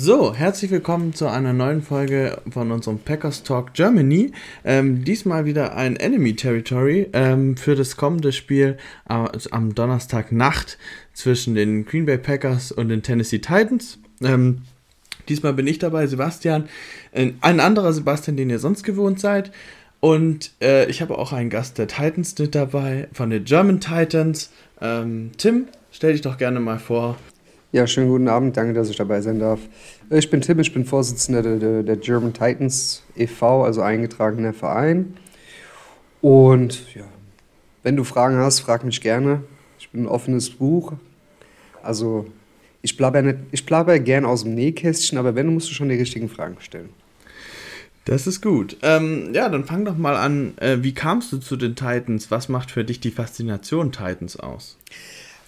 So, herzlich willkommen zu einer neuen Folge von unserem Packers Talk Germany. Ähm, diesmal wieder ein Enemy Territory ähm, für das kommende Spiel äh, am Donnerstagnacht zwischen den Green Bay Packers und den Tennessee Titans. Ähm, diesmal bin ich dabei, Sebastian, ein anderer Sebastian, den ihr sonst gewohnt seid. Und äh, ich habe auch einen Gast der Titans mit dabei, von den German Titans. Ähm, Tim, stell dich doch gerne mal vor. Ja, schönen guten Abend, danke, dass ich dabei sein darf. Ich bin Tim, ich bin Vorsitzender der, der, German Titans e.V., also eingetragener Verein. Und ja, wenn du Fragen hast, frag mich gerne. Ich bin ein offenes Buch. Also ich plapper, nicht, ich plapper gern aus dem Nähkästchen, aber wenn, du musst du schon die richtigen Fragen stellen. Das ist gut. Ähm, ja, dann fang doch mal an. Äh, wie kamst du zu den Titans? Was macht für dich die Faszination Titans aus?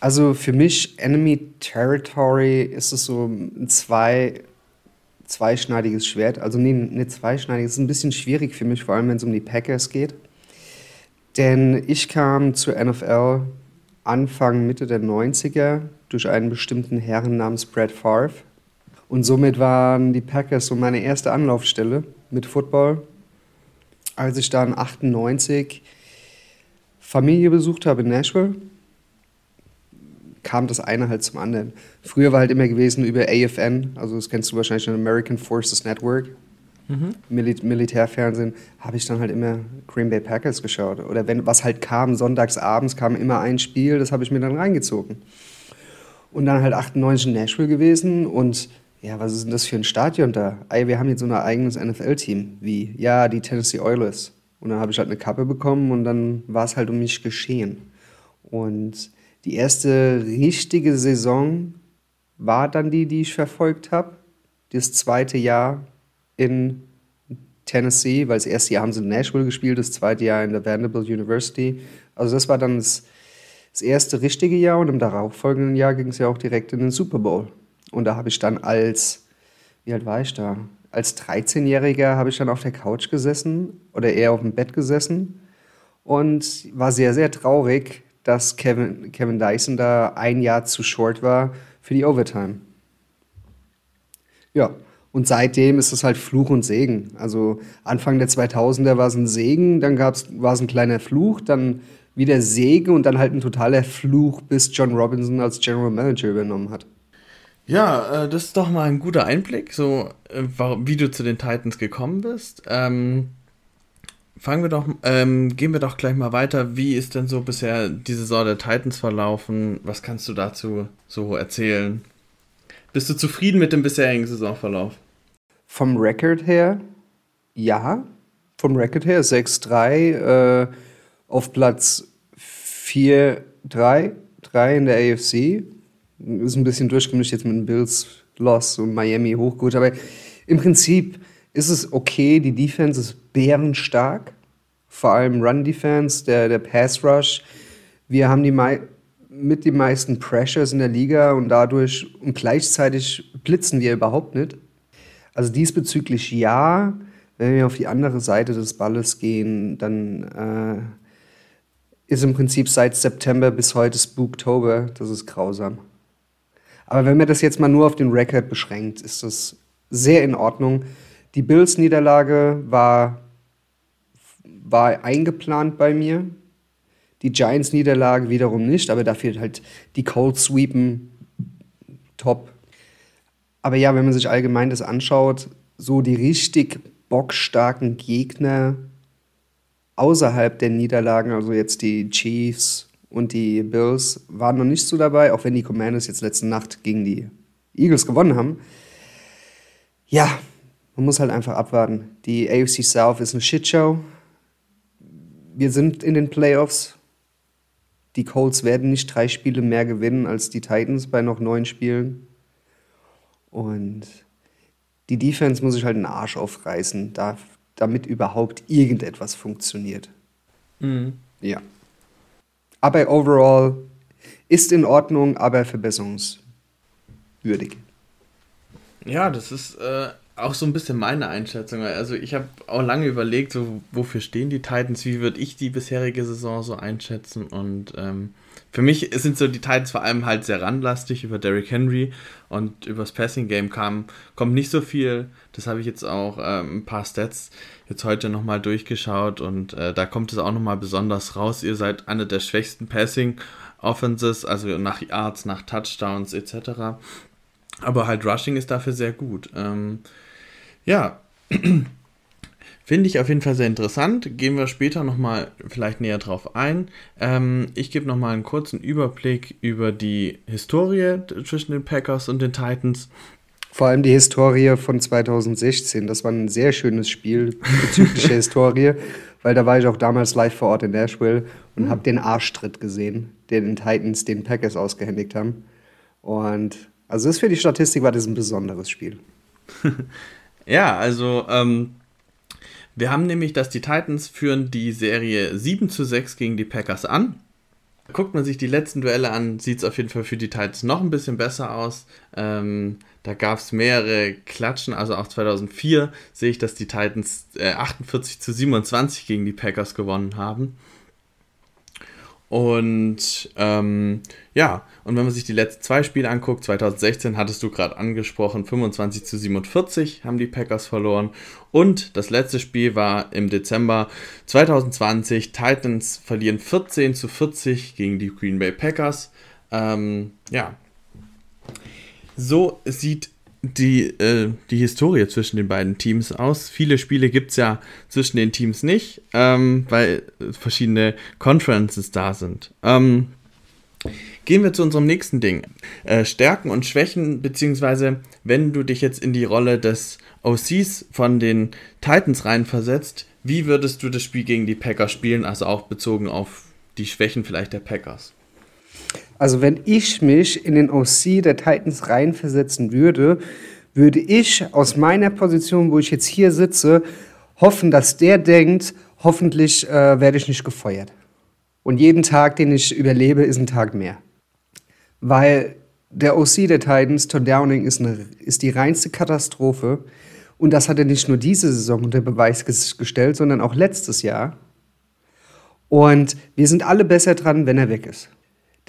Also für mich, Enemy Territory ist es so ein zwei, zweischneidiges Schwert. Also nee, nicht zweischneidig, es ist ein bisschen schwierig für mich, vor allem wenn es um die Packers geht. Denn ich kam zur NFL Anfang, Mitte der 90er durch einen bestimmten Herren namens Brad Favre. Und somit waren die Packers so meine erste Anlaufstelle mit Football. Als ich dann 98 Familie besucht habe in Nashville, kam das eine halt zum anderen. Früher war halt immer gewesen über AFN, also das kennst du wahrscheinlich schon, American Forces Network, mhm. Mil Militärfernsehen, habe ich dann halt immer Green Bay Packers geschaut. Oder wenn was halt kam, sonntags abends kam immer ein Spiel, das habe ich mir dann reingezogen. Und dann halt 98 in Nashville gewesen und ja, was ist denn das für ein Stadion da? Ey, wir haben jetzt so ein eigenes NFL-Team. Wie? Ja, die Tennessee Oilers. Und dann habe ich halt eine Kappe bekommen und dann war es halt um mich geschehen. Und die erste richtige Saison war dann die, die ich verfolgt habe. Das zweite Jahr in Tennessee, weil das erste Jahr haben sie in Nashville gespielt, das zweite Jahr in der Vanderbilt University. Also das war dann das, das erste richtige Jahr und im darauffolgenden Jahr ging es ja auch direkt in den Super Bowl. Und da habe ich dann als, wie alt war ich da? Als 13-Jähriger habe ich dann auf der Couch gesessen oder eher auf dem Bett gesessen und war sehr, sehr traurig, dass Kevin, Kevin Dyson da ein Jahr zu short war für die Overtime. Ja, und seitdem ist es halt Fluch und Segen. Also Anfang der 2000er war es ein Segen, dann war es ein kleiner Fluch, dann wieder Segen und dann halt ein totaler Fluch, bis John Robinson als General Manager übernommen hat. Ja, äh, das ist doch mal ein guter Einblick, so äh, wie du zu den Titans gekommen bist. Ähm, fangen wir doch, ähm, gehen wir doch gleich mal weiter. Wie ist denn so bisher die Saison der Titans verlaufen? Was kannst du dazu so erzählen? Bist du zufrieden mit dem bisherigen Saisonverlauf? Vom Record her, ja. Vom Record her 6-3 äh, auf Platz 4-3, 3 in der AFC ist ein bisschen durchgemischt jetzt mit den Bills Loss und Miami hochgut, aber im Prinzip ist es okay. Die Defense ist bärenstark, vor allem Run Defense, der, der Pass Rush. Wir haben die mit den meisten Pressures in der Liga und dadurch und gleichzeitig blitzen wir überhaupt nicht. Also diesbezüglich ja. Wenn wir auf die andere Seite des Balles gehen, dann äh, ist im Prinzip seit September bis heute Spooktober. Das ist grausam. Aber wenn man das jetzt mal nur auf den Record beschränkt, ist das sehr in Ordnung. Die Bills-Niederlage war, war eingeplant bei mir. Die Giants-Niederlage wiederum nicht, aber dafür halt die Cold Sweepen top. Aber ja, wenn man sich allgemein das anschaut, so die richtig bockstarken Gegner außerhalb der Niederlagen, also jetzt die Chiefs, und die Bills waren noch nicht so dabei, auch wenn die Commanders jetzt letzte Nacht gegen die Eagles gewonnen haben. Ja, man muss halt einfach abwarten. Die AFC South ist eine Shitshow. Wir sind in den Playoffs. Die Colts werden nicht drei Spiele mehr gewinnen als die Titans bei noch neun Spielen. Und Die Defense muss sich halt den Arsch aufreißen, da, damit überhaupt irgendetwas funktioniert. Mhm. Ja. Aber overall ist in Ordnung, aber verbesserungswürdig. Ja, das ist äh, auch so ein bisschen meine Einschätzung. Also ich habe auch lange überlegt, so wofür stehen die Titans, wie würde ich die bisherige Saison so einschätzen und ähm, für mich sind so die Titans vor allem halt sehr randlastig über Derrick Henry und übers Passing Game kam, kommt nicht so viel. Das habe ich jetzt auch ähm, ein paar Stats jetzt heute nochmal durchgeschaut und äh, da kommt es auch nochmal besonders raus. Ihr seid eine der schwächsten Passing Offenses, also nach Yards, nach Touchdowns etc. Aber halt Rushing ist dafür sehr gut. Ähm, ja, Finde ich auf jeden Fall sehr interessant. Gehen wir später nochmal vielleicht näher drauf ein. Ähm, ich gebe nochmal einen kurzen Überblick über die Historie zwischen den Packers und den Titans. Vor allem die Historie von 2016. Das war ein sehr schönes Spiel bezüglich der Historie, weil da war ich auch damals live vor Ort in Nashville und habe den Arschtritt gesehen, den den Titans den Packers ausgehändigt haben. Und also das für die Statistik war das ein besonderes Spiel. ja, also ähm, wir haben nämlich, dass die Titans führen die Serie 7 zu 6 gegen die Packers an. Guckt man sich die letzten Duelle an, sieht es auf jeden Fall für die Titans noch ein bisschen besser aus. Ähm, da gab es mehrere Klatschen, also auch 2004 sehe ich, dass die Titans äh, 48 zu 27 gegen die Packers gewonnen haben. Und ähm, ja, und wenn man sich die letzten zwei Spiele anguckt, 2016 hattest du gerade angesprochen, 25 zu 47 haben die Packers verloren. Und das letzte Spiel war im Dezember 2020. Titans verlieren 14 zu 40 gegen die Green Bay Packers. Ähm, ja. So sieht die, äh, die Historie zwischen den beiden Teams aus. Viele Spiele gibt es ja zwischen den Teams nicht, ähm, weil verschiedene Conferences da sind. Ähm, gehen wir zu unserem nächsten Ding. Äh, Stärken und Schwächen, beziehungsweise wenn du dich jetzt in die Rolle des OCs von den Titans reinversetzt, wie würdest du das Spiel gegen die Packers spielen, also auch bezogen auf die Schwächen vielleicht der Packers? Also wenn ich mich in den OC der Titans reinversetzen würde, würde ich aus meiner Position, wo ich jetzt hier sitze, hoffen, dass der denkt, hoffentlich äh, werde ich nicht gefeuert. Und jeden Tag, den ich überlebe, ist ein Tag mehr. Weil der OC der Titans, Todd Downing, ist, eine, ist die reinste Katastrophe. Und das hat er nicht nur diese Saison unter Beweis gestellt, sondern auch letztes Jahr. Und wir sind alle besser dran, wenn er weg ist.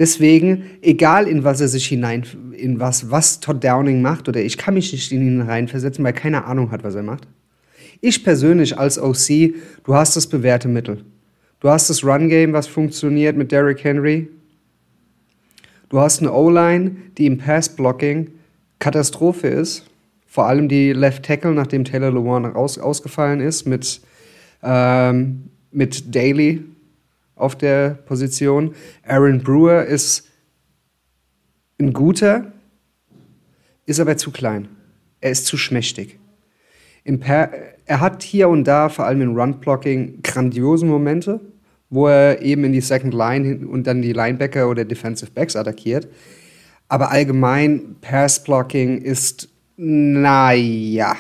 Deswegen, egal in was er sich hinein, in was, was Todd Downing macht, oder ich kann mich nicht in ihn reinversetzen, weil keiner Ahnung hat, was er macht. Ich persönlich als OC, du hast das bewährte Mittel. Du hast das Run-Game, was funktioniert mit Derrick Henry. Du hast eine O-Line, die im Pass-Blocking Katastrophe ist. Vor allem die Left Tackle, nachdem Taylor Lewan raus, ausgefallen ist, mit, ähm, mit Daly auf der Position. Aaron Brewer ist ein guter, ist aber zu klein. Er ist zu schmächtig. er hat hier und da, vor allem im Run-Blocking, grandiose Momente, wo er eben in die Second Line und dann die Linebacker oder Defensive Backs attackiert. Aber allgemein, Pass-Blocking ist, naja,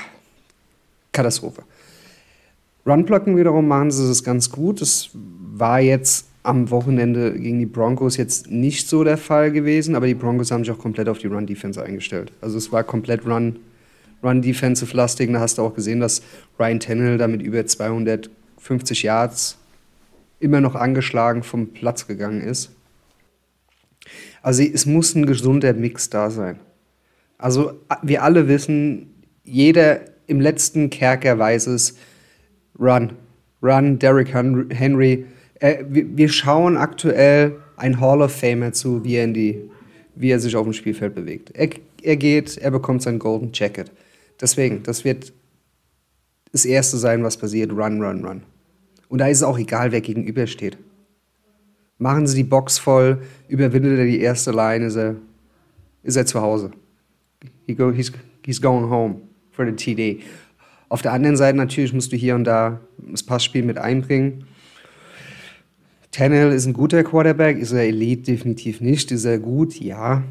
Katastrophe. Run-Blocking wiederum machen sie es ganz gut. Das war jetzt am Wochenende gegen die Broncos jetzt nicht so der Fall gewesen, aber die Broncos haben sich auch komplett auf die Run-Defense eingestellt. Also es war komplett Run, Run-Defensive-lastig. Da hast du auch gesehen, dass Ryan Tannehill da mit über 250 Yards immer noch angeschlagen vom Platz gegangen ist. Also es muss ein gesunder Mix da sein. Also wir alle wissen, jeder im letzten Kerker weiß es, Run, Run, Derrick Henry, äh, wir schauen aktuell ein Hall of Famer zu, wie er, die, wie er sich auf dem Spielfeld bewegt. Er, er geht, er bekommt sein Golden Jacket. Deswegen, das wird das Erste sein, was passiert. Run, run, run. Und da ist es auch egal, wer gegenübersteht. Machen Sie die Box voll, überwindet er die erste Line, ist er, ist er zu Hause. He go, he's, he's going home for the TD. Auf der anderen Seite natürlich musst du hier und da das Passspiel mit einbringen. Tannehill ist ein guter Quarterback, ist er Elite definitiv nicht. Ist er gut? Ja.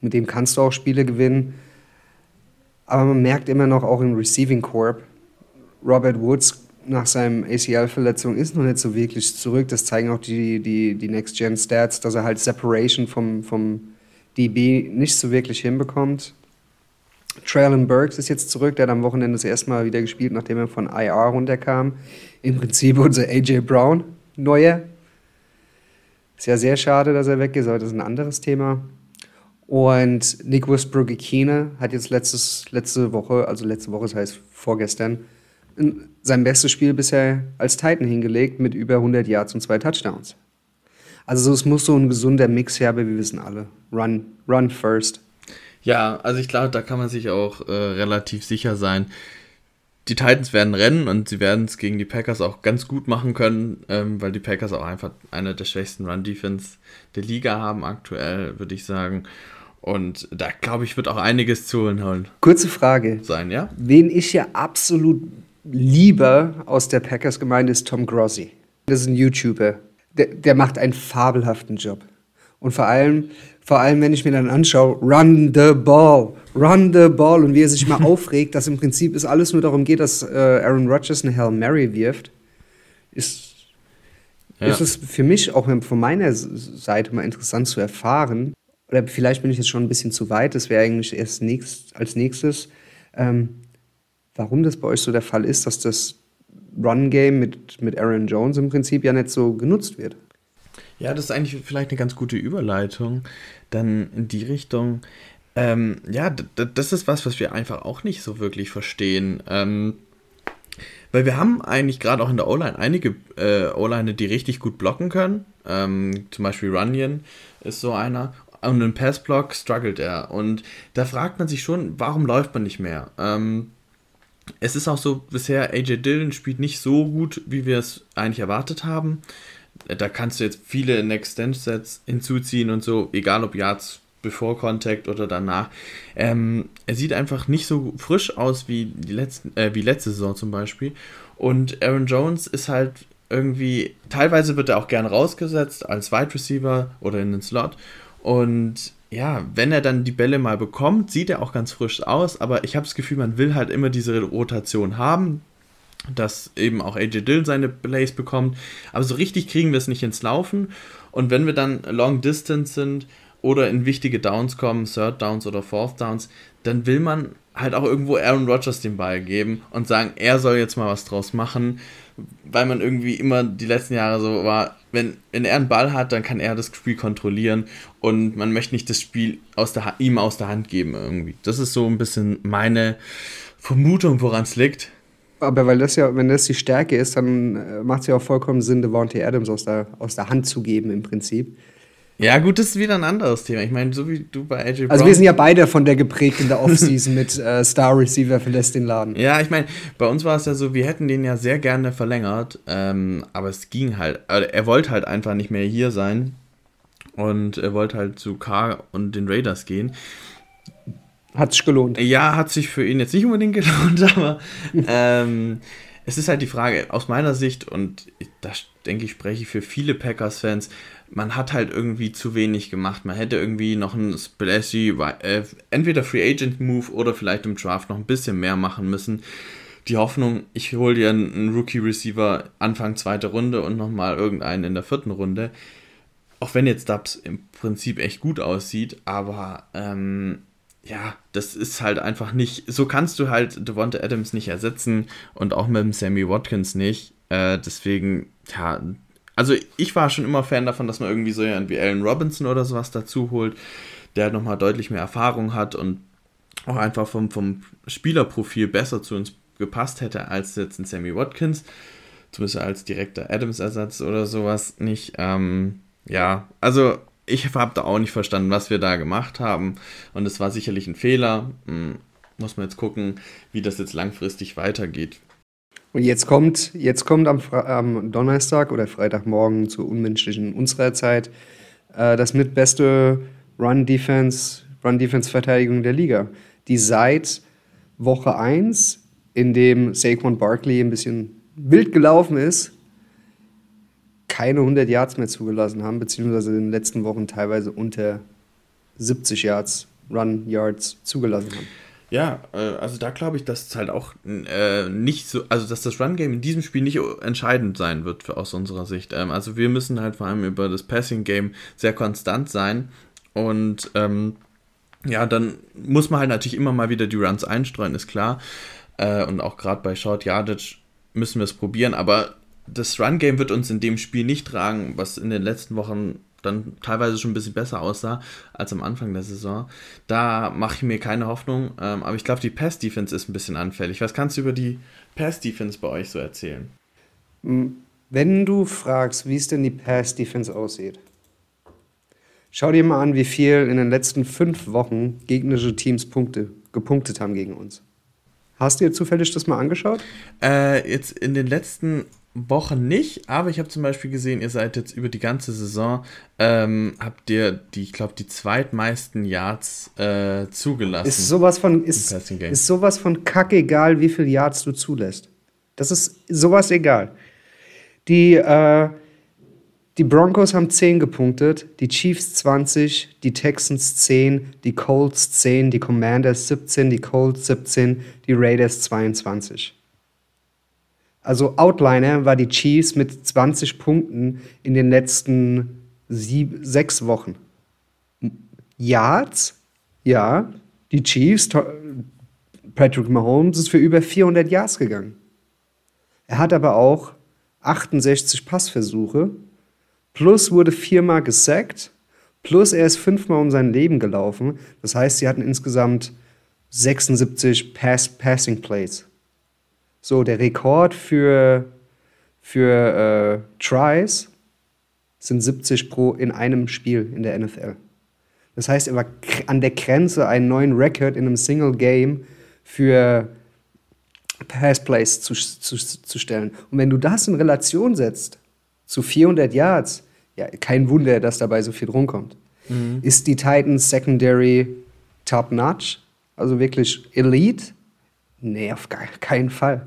Mit dem kannst du auch Spiele gewinnen. Aber man merkt immer noch auch im Receiving Corp, Robert Woods nach seinem ACL-Verletzung ist noch nicht so wirklich zurück. Das zeigen auch die, die, die Next-Gen-Stats, dass er halt Separation vom, vom DB nicht so wirklich hinbekommt. Traylon Burks ist jetzt zurück, der hat am Wochenende das erste Mal wieder gespielt, nachdem er von IR runterkam. Im Prinzip unser AJ Brown, neuer. Ist ja sehr schade, dass er weg ist, aber das ist ein anderes Thema. Und Nick Westbrook-Ikine hat jetzt letztes, letzte Woche, also letzte Woche, das heißt vorgestern, sein bestes Spiel bisher als Titan hingelegt mit über 100 Yards und zwei Touchdowns. Also es muss so ein gesunder Mix her, aber wir wissen alle, run, run first. Ja, also ich glaube, da kann man sich auch äh, relativ sicher sein. Die Titans werden rennen und sie werden es gegen die Packers auch ganz gut machen können, ähm, weil die Packers auch einfach eine der schwächsten Run-Defense der Liga haben aktuell, würde ich sagen. Und da glaube ich, wird auch einiges zu holen. Kurze Frage. Sein, ja? Wen ich ja absolut lieber aus der Packers-Gemeinde ist Tom Grossi. Das ist ein YouTuber. Der, der macht einen fabelhaften Job. Und vor allem, vor allem, wenn ich mir dann anschaue, run the ball, run the ball und wie er sich mal aufregt, dass im Prinzip es alles nur darum geht, dass äh, Aaron Rodgers eine Hail Mary wirft, ist, ja. ist es für mich auch von meiner Seite mal interessant zu erfahren. Oder vielleicht bin ich jetzt schon ein bisschen zu weit, das wäre eigentlich erst nächst, als nächstes. Ähm, warum das bei euch so der Fall ist, dass das Run-Game mit, mit Aaron Jones im Prinzip ja nicht so genutzt wird. Ja, das ist eigentlich vielleicht eine ganz gute Überleitung. Dann in die Richtung. Ähm, ja, das ist was, was wir einfach auch nicht so wirklich verstehen. Ähm, weil wir haben eigentlich gerade auch in der O-Line einige äh, O-Line, die richtig gut blocken können. Ähm, zum Beispiel Runyon ist so einer. Und im Passblock struggelt er. Und da fragt man sich schon, warum läuft man nicht mehr? Ähm, es ist auch so, bisher AJ Dillon spielt nicht so gut, wie wir es eigentlich erwartet haben. Da kannst du jetzt viele Next-Stand-Sets hinzuziehen und so, egal ob Yards bevor Contact oder danach. Ähm, er sieht einfach nicht so frisch aus wie, die letzten, äh, wie letzte Saison zum Beispiel. Und Aaron Jones ist halt irgendwie, teilweise wird er auch gern rausgesetzt als Wide Receiver oder in den Slot. Und ja, wenn er dann die Bälle mal bekommt, sieht er auch ganz frisch aus, aber ich habe das Gefühl, man will halt immer diese Rotation haben, dass eben auch AJ Dill seine Plays bekommt, aber so richtig kriegen wir es nicht ins Laufen und wenn wir dann Long Distance sind oder in wichtige Downs kommen, Third Downs oder Fourth Downs, dann will man halt auch irgendwo Aaron Rodgers den Ball geben und sagen, er soll jetzt mal was draus machen, weil man irgendwie immer die letzten Jahre so war, wenn, wenn er einen Ball hat, dann kann er das Spiel kontrollieren und man möchte nicht das Spiel aus der, ihm aus der Hand geben irgendwie. Das ist so ein bisschen meine Vermutung, woran es liegt. Aber weil das ja, wenn das die Stärke ist, dann äh, macht es ja auch vollkommen Sinn, Devontae Adams aus der, aus der Hand zu geben im Prinzip. Ja, gut, das ist wieder ein anderes Thema. Ich meine, so wie du bei AJ Brown. Also, wir sind ja beide von der geprägt in der Offseason mit äh, Star Receiver verlässt den Laden. Ja, ich meine, bei uns war es ja so, wir hätten den ja sehr gerne verlängert, ähm, aber es ging halt. Also er wollte halt einfach nicht mehr hier sein und er wollte halt zu K und den Raiders gehen. Hat sich gelohnt. Ja, hat sich für ihn jetzt nicht unbedingt gelohnt, aber ähm, es ist halt die Frage, aus meiner Sicht, und da denke ich, spreche ich für viele Packers-Fans, man hat halt irgendwie zu wenig gemacht. Man hätte irgendwie noch einen splashy, äh, entweder Free Agent Move oder vielleicht im Draft noch ein bisschen mehr machen müssen. Die Hoffnung, ich hole dir einen Rookie Receiver Anfang zweite Runde und nochmal irgendeinen in der vierten Runde. Auch wenn jetzt Dubs im Prinzip echt gut aussieht, aber ähm, ja, das ist halt einfach nicht. So kannst du halt Devonta Adams nicht ersetzen und auch mit dem Sammy Watkins nicht. Äh, deswegen, ja, also ich war schon immer Fan davon, dass man irgendwie so jemanden wie Allen Robinson oder sowas dazu holt, der nochmal deutlich mehr Erfahrung hat und auch einfach vom, vom Spielerprofil besser zu uns gepasst hätte als jetzt ein Sammy Watkins. Zumindest als direkter Adams-Ersatz oder sowas nicht. Ähm, ja, also ich habe da auch nicht verstanden, was wir da gemacht haben. Und es war sicherlich ein Fehler. Hm, muss man jetzt gucken, wie das jetzt langfristig weitergeht. Und jetzt kommt, jetzt kommt am, am Donnerstag oder Freitagmorgen zur unmenschlichen unserer Zeit äh, das mitbeste Run-Defense, Run-Defense-Verteidigung der Liga, die seit Woche 1, in dem Saquon Barkley ein bisschen wild gelaufen ist, keine 100 Yards mehr zugelassen haben, beziehungsweise in den letzten Wochen teilweise unter 70 Yards, Run Yards zugelassen haben. Ja, äh, also da glaube ich, dass es halt auch äh, nicht so, also dass das Run-Game in diesem Spiel nicht entscheidend sein wird für, aus unserer Sicht. Ähm, also wir müssen halt vor allem über das Passing-Game sehr konstant sein und ähm, ja, dann muss man halt natürlich immer mal wieder die Runs einstreuen, ist klar. Äh, und auch gerade bei Short Yardage müssen wir es probieren, aber das Run-Game wird uns in dem Spiel nicht tragen, was in den letzten Wochen dann teilweise schon ein bisschen besser aussah als am Anfang der Saison. Da mache ich mir keine Hoffnung, ähm, aber ich glaube, die Pass-Defense ist ein bisschen anfällig. Was kannst du über die Pass-Defense bei euch so erzählen? Hm, wenn du fragst, wie es denn die Pass-Defense aussieht, schau dir mal an, wie viel in den letzten fünf Wochen gegnerische Teams Punkte gepunktet haben gegen uns. Hast du dir zufällig das mal angeschaut? Äh, jetzt in den letzten Wochen nicht, aber ich habe zum Beispiel gesehen, ihr seid jetzt über die ganze Saison, ähm, habt ihr die, ich glaube, die zweitmeisten Yards äh, zugelassen. Ist sowas von, ist, ist sowas von kackegal, wie viel Yards du zulässt. Das ist sowas egal. Die, äh, die Broncos haben 10 gepunktet, die Chiefs 20, die Texans 10, die Colts 10, die Commanders 17, die Colts 17, die Raiders 22. Also Outliner war die Chiefs mit 20 Punkten in den letzten sieb, sechs Wochen. Yards, ja, die Chiefs, Patrick Mahomes ist für über 400 Yards gegangen. Er hat aber auch 68 Passversuche, plus wurde viermal gesackt, plus er ist fünfmal um sein Leben gelaufen. Das heißt, sie hatten insgesamt 76 Pass Passing Plays. So, der Rekord für, für äh, Tries sind 70 pro in einem Spiel in der NFL. Das heißt, er war an der Grenze, einen neuen Rekord in einem Single Game für Passplays zu, zu, zu stellen. Und wenn du das in Relation setzt zu 400 Yards, ja, kein Wunder, dass dabei so viel rumkommt. Mhm. Ist die Titans Secondary top-notch? Also wirklich Elite? Nee, auf gar keinen Fall.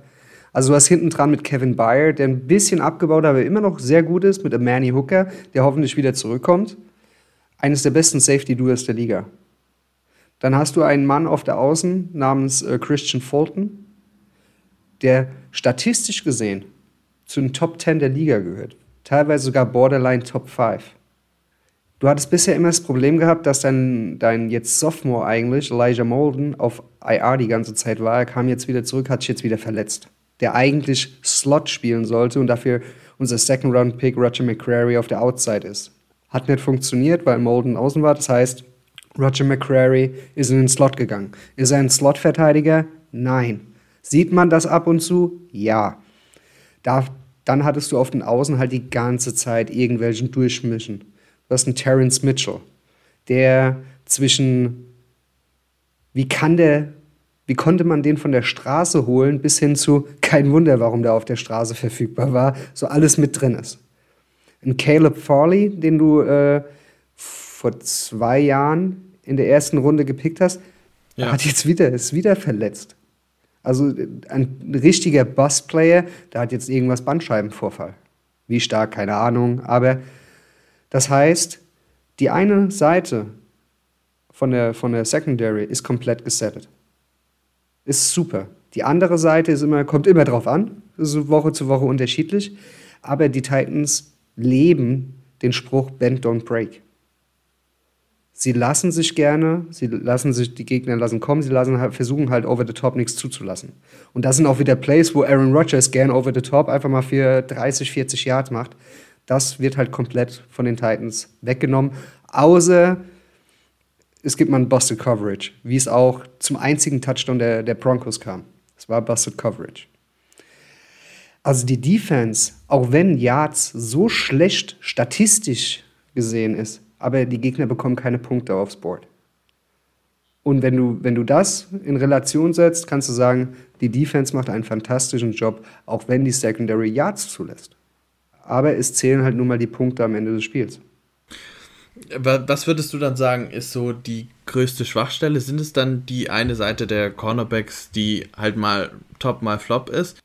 Also du hast hinten dran mit Kevin Byer, der ein bisschen abgebaut, aber immer noch sehr gut ist, mit Manny Hooker, der hoffentlich wieder zurückkommt. Eines der besten Safety-Duos der Liga. Dann hast du einen Mann auf der Außen namens äh, Christian Fulton, der statistisch gesehen zu den Top 10 der Liga gehört. Teilweise sogar Borderline Top 5. Du hattest bisher immer das Problem gehabt, dass dein, dein jetzt Sophomore eigentlich, Elijah Molden, auf IR die ganze Zeit war. Er kam jetzt wieder zurück, hat sich jetzt wieder verletzt der eigentlich Slot spielen sollte und dafür unser Second-Round-Pick Roger McCrary auf der Outside ist. Hat nicht funktioniert, weil Molden außen war. Das heißt, Roger McCrary ist in den Slot gegangen. Ist er ein Slot-Verteidiger? Nein. Sieht man das ab und zu? Ja. Da, dann hattest du auf den Außen halt die ganze Zeit irgendwelchen Durchmischen. Du hast einen Terrence Mitchell, der zwischen, wie kann der wie konnte man den von der Straße holen bis hin zu, kein Wunder, warum der auf der Straße verfügbar war, so alles mit drin ist. Ein Caleb Farley, den du äh, vor zwei Jahren in der ersten Runde gepickt hast, ja. hat jetzt wieder, ist wieder verletzt. Also ein richtiger Bust-Player, der hat jetzt irgendwas Bandscheibenvorfall. Wie stark, keine Ahnung. Aber das heißt, die eine Seite von der, von der Secondary ist komplett gesettet ist super. Die andere Seite ist immer, kommt immer drauf an, ist Woche zu Woche unterschiedlich. Aber die Titans leben den Spruch Bend, don't break. Sie lassen sich gerne, sie lassen sich, die Gegner lassen kommen, sie lassen halt, versuchen halt over the top nichts zuzulassen. Und das sind auch wieder Plays, wo Aaron Rodgers gern over the top einfach mal für 30, 40 Yards macht. Das wird halt komplett von den Titans weggenommen. Außer es gibt mal ein Busted Coverage, wie es auch zum einzigen Touchdown der, der Broncos kam. Es war Busted Coverage. Also die Defense, auch wenn Yards so schlecht statistisch gesehen ist, aber die Gegner bekommen keine Punkte aufs Board. Und wenn du, wenn du das in Relation setzt, kannst du sagen, die Defense macht einen fantastischen Job, auch wenn die Secondary Yards zulässt. Aber es zählen halt nun mal die Punkte am Ende des Spiels. Was würdest du dann sagen, ist so die größte Schwachstelle? Sind es dann die eine Seite der Cornerbacks, die halt mal top, mal flop ist?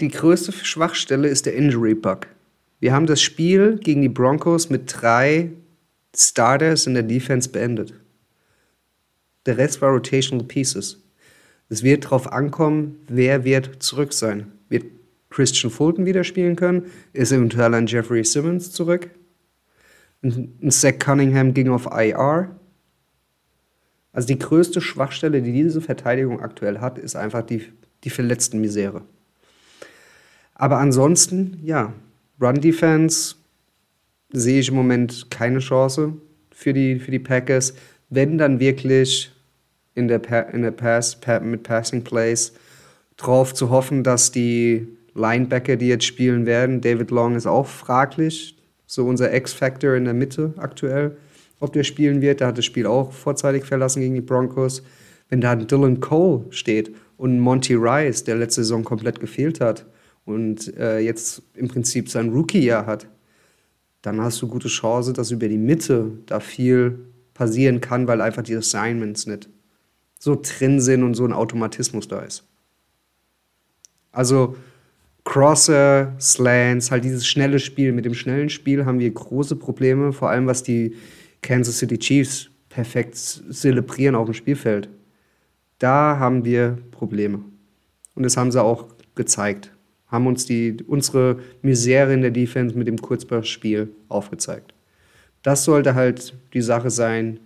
Die größte Schwachstelle ist der Injury Bug. Wir haben das Spiel gegen die Broncos mit drei Starters in der Defense beendet. Der Rest war Rotational Pieces. Es wird darauf ankommen, wer wird zurück sein. Wird Christian Fulton wieder spielen können? Ist eventuell ein Jeffrey Simmons zurück? Zach Cunningham ging auf IR. Also die größte Schwachstelle, die diese Verteidigung aktuell hat, ist einfach die, die verletzten Misere. Aber ansonsten, ja, Run Defense sehe ich im Moment keine Chance für die, für die Packers. Wenn dann wirklich in der, in der Pass, mit Passing Plays drauf zu hoffen, dass die Linebacker, die jetzt spielen werden, David Long ist auch fraglich, so unser X-Factor in der Mitte aktuell, ob der spielen wird. Der hat das Spiel auch vorzeitig verlassen gegen die Broncos. Wenn da Dylan Cole steht und Monty Rice, der letzte Saison komplett gefehlt hat und äh, jetzt im Prinzip sein Rookie-Jahr hat, dann hast du gute Chance, dass über die Mitte da viel passieren kann, weil einfach die Assignments nicht so drin sind und so ein Automatismus da ist. Also Crosser, Slants, halt dieses schnelle Spiel. Mit dem schnellen Spiel haben wir große Probleme, vor allem was die Kansas City Chiefs perfekt zelebrieren auf dem Spielfeld. Da haben wir Probleme. Und das haben sie auch gezeigt. Haben uns die, unsere Misere in der Defense mit dem Kurzballspiel aufgezeigt. Das sollte halt die Sache sein,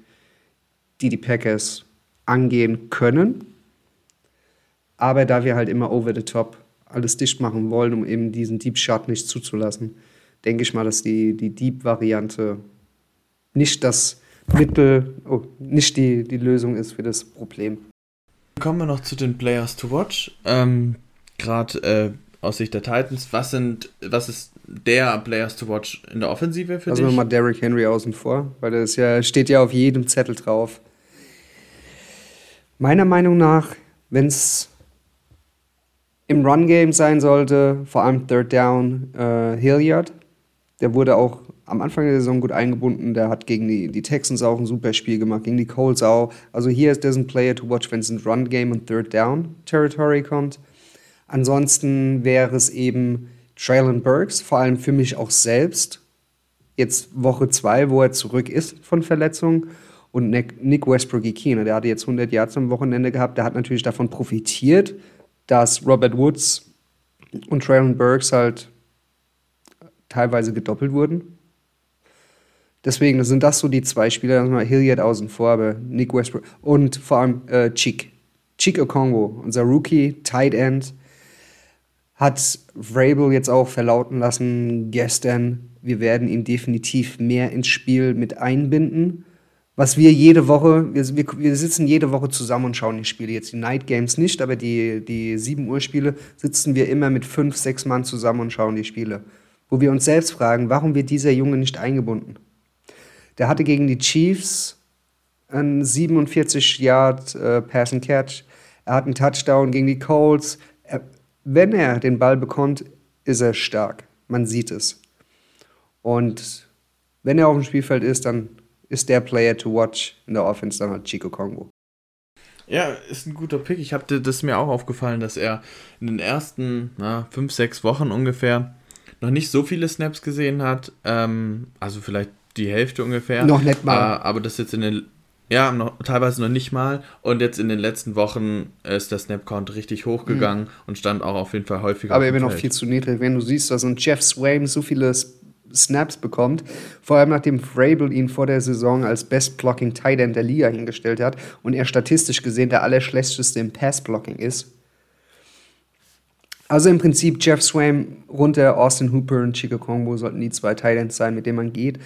die die Packers angehen können. Aber da wir halt immer over the top alles dicht machen wollen, um eben diesen Deep Shot nicht zuzulassen, denke ich mal, dass die, die Deep-Variante nicht das Mittel, oh, nicht die, die Lösung ist für das Problem. Kommen wir noch zu den Players to Watch. Ähm, Gerade äh, aus Sicht der Titans, was sind, was ist der Players to Watch in der Offensive für also dich? Also mal Derrick Henry außen vor, weil das ja steht ja auf jedem Zettel drauf. Meiner Meinung nach, wenn es im Run-Game sein sollte, vor allem Third Down, äh, Hilliard, der wurde auch am Anfang der Saison gut eingebunden. Der hat gegen die, die Texans auch ein super Spiel gemacht, gegen die Colts auch. Also hier ist das ein Player to watch, wenn es ein Run-Game und Third Down Territory kommt. Ansonsten wäre es eben Traylon Burks, vor allem für mich auch selbst. Jetzt Woche 2, wo er zurück ist von Verletzung und Nick Westbrook Ikina, der hatte jetzt 100 Yards am Wochenende gehabt, der hat natürlich davon profitiert, dass Robert Woods und Traylon Burks halt teilweise gedoppelt wurden. Deswegen sind das so die zwei Spieler, mal Hilliard außen vor, aber Nick Westbrook und vor allem äh, Cheek. Cheek Okongo, unser Rookie, Tight End, hat Vrabel jetzt auch verlauten lassen gestern, wir werden ihn definitiv mehr ins Spiel mit einbinden was wir jede Woche, wir, wir, wir, sitzen jede Woche zusammen und schauen die Spiele. Jetzt die Night Games nicht, aber die, die 7 Uhr Spiele sitzen wir immer mit fünf, sechs Mann zusammen und schauen die Spiele. Wo wir uns selbst fragen, warum wird dieser Junge nicht eingebunden? Der hatte gegen die Chiefs einen 47 Yard äh, Pass and Catch. Er hat einen Touchdown gegen die Colts. Er, wenn er den Ball bekommt, ist er stark. Man sieht es. Und wenn er auf dem Spielfeld ist, dann ist der Player to watch in der Offense dann halt Chico Kongo. Ja, ist ein guter Pick. Ich habe das mir auch aufgefallen, dass er in den ersten na, fünf, sechs Wochen ungefähr noch nicht so viele Snaps gesehen hat. Ähm, also vielleicht die Hälfte ungefähr. Noch nicht mal. Äh, aber das jetzt in den ja, noch, teilweise noch nicht mal. Und jetzt in den letzten Wochen ist der Snap-Count richtig hochgegangen mhm. und stand auch auf jeden Fall häufiger. Aber immer noch viel zu niedrig. Wenn du siehst, dass ein Jeff Swain so viele Snaps bekommt. Vor allem nachdem Vrabel ihn vor der Saison als Best Blocking Tight End der Liga hingestellt hat und er statistisch gesehen der allerschlechteste im Pass Blocking ist. Also im Prinzip Jeff Swain runter, Austin Hooper und Chico Kongbo sollten die zwei Tight sein, mit denen man geht.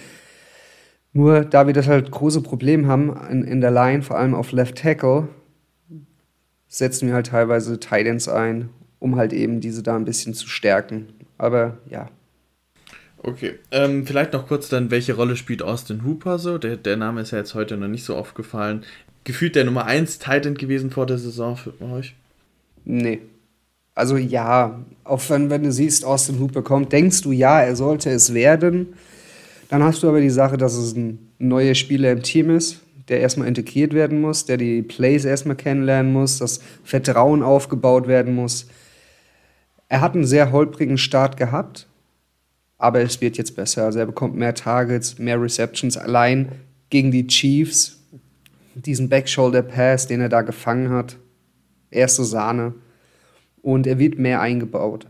Nur da wir das halt große Problem haben in, in der Line, vor allem auf Left Tackle, setzen wir halt teilweise Tight ein, um halt eben diese da ein bisschen zu stärken. Aber ja, Okay, ähm, vielleicht noch kurz dann, welche Rolle spielt Austin Hooper so? Der, der Name ist ja jetzt heute noch nicht so aufgefallen. Gefühlt der Nummer 1 Titan gewesen vor der Saison für euch? Nee. Also ja, auch wenn, wenn du siehst, Austin Hooper kommt, denkst du, ja, er sollte es werden. Dann hast du aber die Sache, dass es ein neuer Spieler im Team ist, der erstmal integriert werden muss, der die Plays erstmal kennenlernen muss, dass Vertrauen aufgebaut werden muss. Er hat einen sehr holprigen Start gehabt, aber es wird jetzt besser. Also er bekommt mehr Targets, mehr Receptions. Allein gegen die Chiefs, diesen Backshoulder Pass, den er da gefangen hat, erste Sahne. Und er wird mehr eingebaut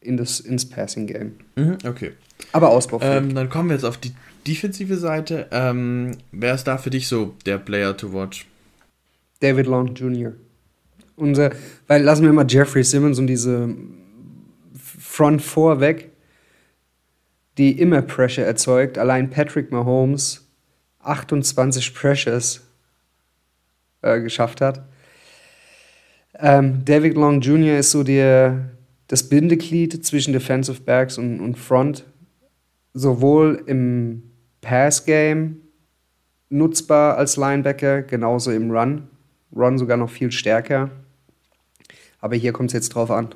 in das, ins Passing Game. Mhm, okay. Aber ausbaufähig. Ähm, dann kommen wir jetzt auf die defensive Seite. Ähm, wer ist da für dich so der Player to watch? David Long Jr. Unser, weil lassen wir mal Jeffrey Simmons und diese Front Four weg, die immer Pressure erzeugt. Allein Patrick Mahomes 28 Pressures äh, geschafft hat. Ähm, David Long Jr. ist so der, das Bindeglied zwischen Defensive Backs und, und Front, sowohl im Pass-Game nutzbar als Linebacker, genauso im Run. Run sogar noch viel stärker. Aber hier kommt es jetzt drauf an,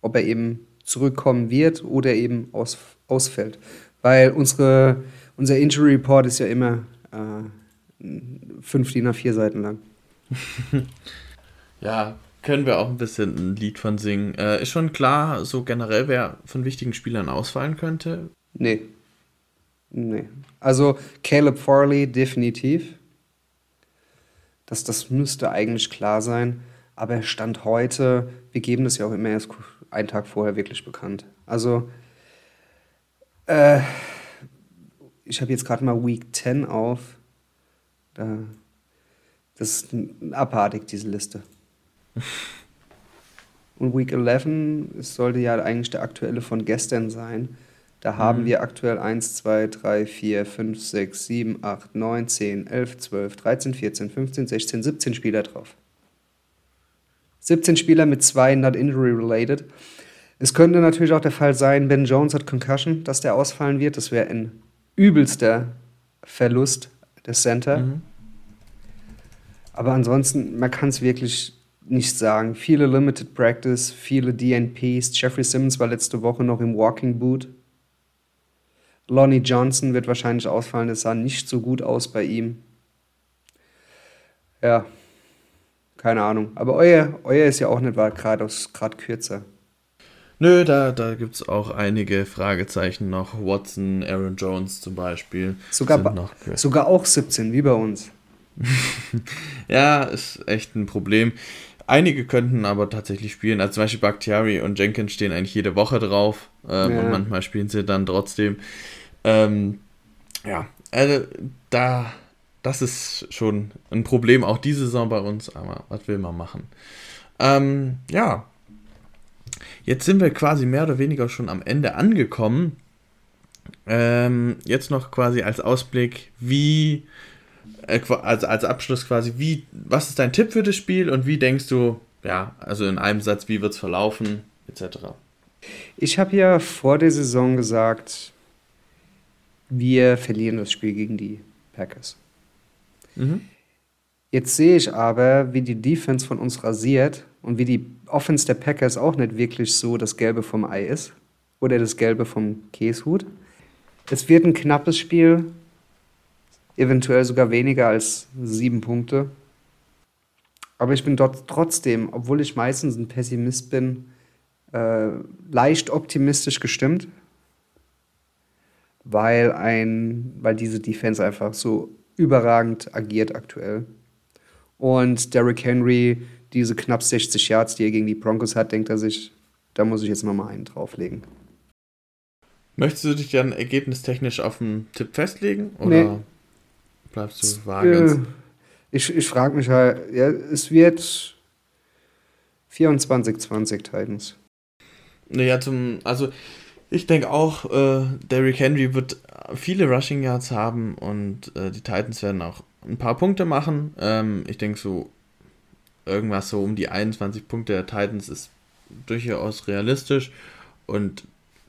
ob er eben zurückkommen wird oder eben aus, ausfällt. Weil unsere, unser Injury Report ist ja immer äh, fünf DIN A4 Seiten lang. ja, können wir auch ein bisschen ein Lied von singen. Äh, ist schon klar, so generell, wer von wichtigen Spielern ausfallen könnte? Nee. Nee. Also Caleb Farley definitiv. Das, das müsste eigentlich klar sein. Aber Stand heute, wir geben das ja auch immer erst einen Tag vorher wirklich bekannt. Also, äh, ich habe jetzt gerade mal Week 10 auf. Da, das ist abartig, diese Liste. Und Week 11 es sollte ja eigentlich der aktuelle von gestern sein. Da haben mhm. wir aktuell 1, 2, 3, 4, 5, 6, 7, 8, 9, 10, 11, 12, 13, 14, 15, 16, 17 Spieler drauf. 17 Spieler mit zwei not injury related. Es könnte natürlich auch der Fall sein, Ben Jones hat Concussion, dass der ausfallen wird. Das wäre ein übelster Verlust des Center. Mhm. Aber ansonsten, man kann es wirklich nicht sagen. Viele Limited Practice, viele DNPs. Jeffrey Simmons war letzte Woche noch im Walking Boot. Lonnie Johnson wird wahrscheinlich ausfallen. Das sah nicht so gut aus bei ihm. Ja, keine Ahnung. Aber euer, euer ist ja auch nicht gerade kürzer. Nö, da, da gibt es auch einige Fragezeichen noch. Watson, Aaron Jones zum Beispiel. Sogar, noch sogar auch 17, wie bei uns. ja, ist echt ein Problem. Einige könnten aber tatsächlich spielen. Also zum Beispiel Bakhtiari und Jenkins stehen eigentlich jede Woche drauf. Ähm, ja. Und manchmal spielen sie dann trotzdem. Ähm, ja, also da, das ist schon ein Problem, auch diese Saison bei uns. Aber was will man machen? Ähm, ja, jetzt sind wir quasi mehr oder weniger schon am Ende angekommen. Ähm, jetzt noch quasi als Ausblick, wie äh, also als Abschluss quasi, wie, was ist dein Tipp für das Spiel und wie denkst du, ja, also in einem Satz, wie wird es verlaufen, etc. Ich habe ja vor der Saison gesagt, wir verlieren das Spiel gegen die Packers. Mhm. Jetzt sehe ich aber, wie die Defense von uns rasiert und wie die Offense der Packers auch nicht wirklich so das Gelbe vom Ei ist oder das Gelbe vom Käshut. Es wird ein knappes Spiel, eventuell sogar weniger als sieben Punkte. Aber ich bin dort trotzdem, obwohl ich meistens ein Pessimist bin, äh, leicht optimistisch gestimmt, weil, ein, weil diese Defense einfach so überragend agiert aktuell. Und Derrick Henry, diese knapp 60 Yards, die er gegen die Broncos hat, denkt er sich, da muss ich jetzt nochmal einen drauflegen. Möchtest du dich dann ergebnistechnisch auf einen Tipp festlegen? Oder? Nee, bleibst du vage? Äh, ich ich frage mich halt, ja, es wird 24-20 Titans. Naja, zum, also ich denke auch, äh, Derrick Henry wird viele Rushing Yards haben und äh, die Titans werden auch ein paar Punkte machen. Ähm, ich denke so, irgendwas so um die 21 Punkte der Titans ist durchaus realistisch und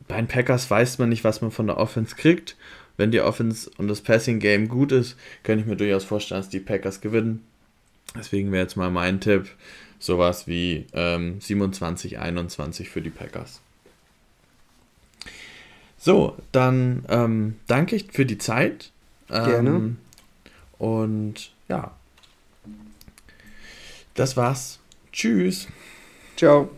bei den Packers weiß man nicht, was man von der Offense kriegt wenn die Offense und das Passing Game gut ist, kann ich mir durchaus vorstellen, dass die Packers gewinnen. Deswegen wäre jetzt mal mein Tipp sowas wie ähm, 27, 21 für die Packers. So, dann ähm, danke ich für die Zeit. Ähm, Gerne. Und ja, das war's. Tschüss. Ciao.